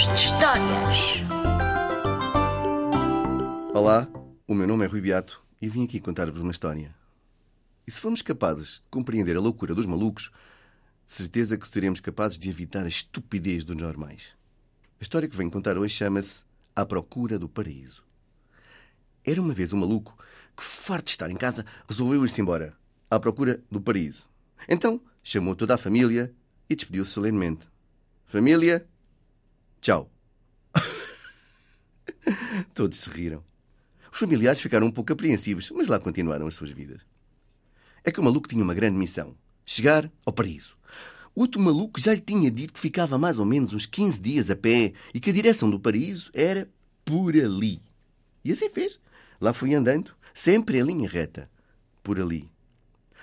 Contos de Histórias. Olá, o meu nome é Rui Beato e vim aqui contar-vos uma história. E se formos capazes de compreender a loucura dos malucos, certeza que seremos capazes de evitar a estupidez dos normais. A história que venho contar hoje chama-se À Procura do Paraíso. Era uma vez um maluco que, farto de estar em casa, resolveu ir-se embora, à procura do paraíso. Então chamou toda a família e despediu-se solenemente. Família, tchau. Todos se riram. Os familiares ficaram um pouco apreensivos, mas lá continuaram as suas vidas. É que o maluco tinha uma grande missão: chegar ao paraíso. Outro maluco já lhe tinha dito que ficava mais ou menos uns 15 dias a pé e que a direção do paraíso era por ali. E assim fez. Lá foi andando, sempre em linha reta. Por ali.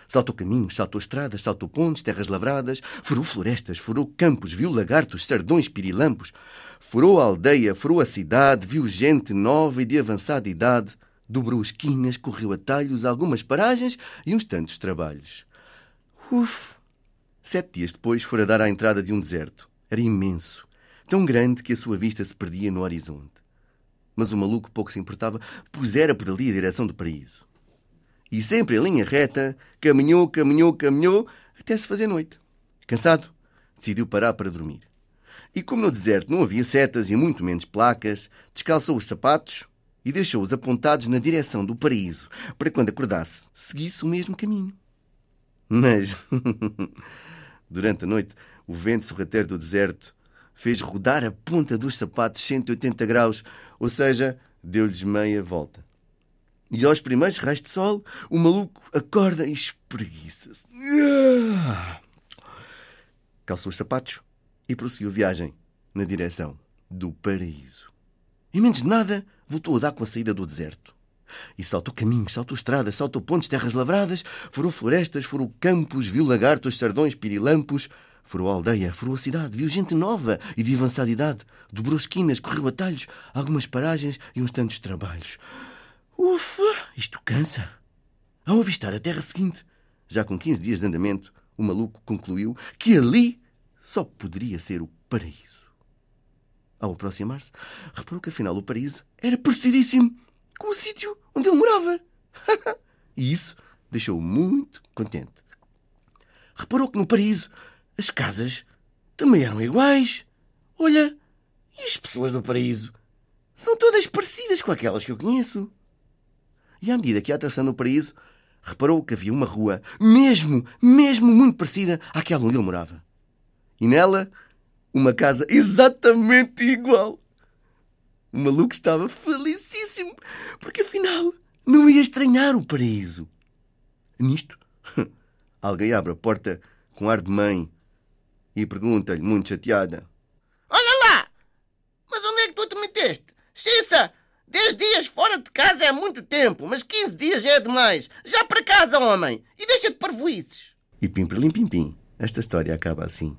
Saltou caminhos, saltou estradas, saltou pontes, terras lavradas, furou florestas, furou campos, viu lagartos, sardões, pirilampos, furou a aldeia, furou a cidade, viu gente nova e de avançada idade, dobrou esquinas, correu atalhos, algumas paragens e uns tantos trabalhos. Uf! Sete dias depois fora dar à entrada de um deserto. Era imenso, tão grande que a sua vista se perdia no horizonte. Mas o maluco pouco se importava, pois era por ali a direção do paraíso e sempre em linha reta, caminhou, caminhou, caminhou, até se fazer noite. Cansado, decidiu parar para dormir. E como no deserto não havia setas e muito menos placas, descalçou os sapatos e deixou-os apontados na direção do paraíso, para quando acordasse, seguisse o mesmo caminho. Mas, durante a noite, o vento sorrateiro do deserto fez rodar a ponta dos sapatos 180 graus, ou seja, deu-lhes meia volta. E aos primeiros raios de sol, o maluco acorda e espreguiça-se. Calçou os sapatos e prosseguiu viagem na direção do paraíso. Em menos de nada, voltou a dar com a saída do deserto. E saltou caminhos, saltou estradas, saltou pontes, terras lavradas, furou florestas, furou campos, viu lagartos, sardões, pirilampos, furou a aldeia, furou a cidade, viu gente nova e de avançada idade, dobrou esquinas, correu atalhos, algumas paragens e uns tantos trabalhos. Ufa, isto cansa. Ao avistar a terra seguinte, já com 15 dias de andamento, o maluco concluiu que ali só poderia ser o paraíso. Ao aproximar-se, reparou que afinal o paraíso era parecidíssimo com o sítio onde ele morava. e isso deixou-o muito contente. Reparou que no paraíso as casas também eram iguais. Olha, e as pessoas do paraíso são todas parecidas com aquelas que eu conheço. E à medida que ia atravessando o paraíso, reparou que havia uma rua, mesmo, mesmo muito parecida àquela onde ele morava. E nela, uma casa exatamente igual. O maluco estava felicíssimo, porque afinal não ia estranhar o paraíso. Nisto, alguém abre a porta com ar de mãe e pergunta-lhe, muito chateada: Olha lá! Mas onde é que tu te meteste? Xissa! Dez dias fora de casa é muito tempo, mas 15 dias é demais. Já para casa, homem! E deixa de parvoices! E pim, pim, pim, pim. Esta história acaba assim.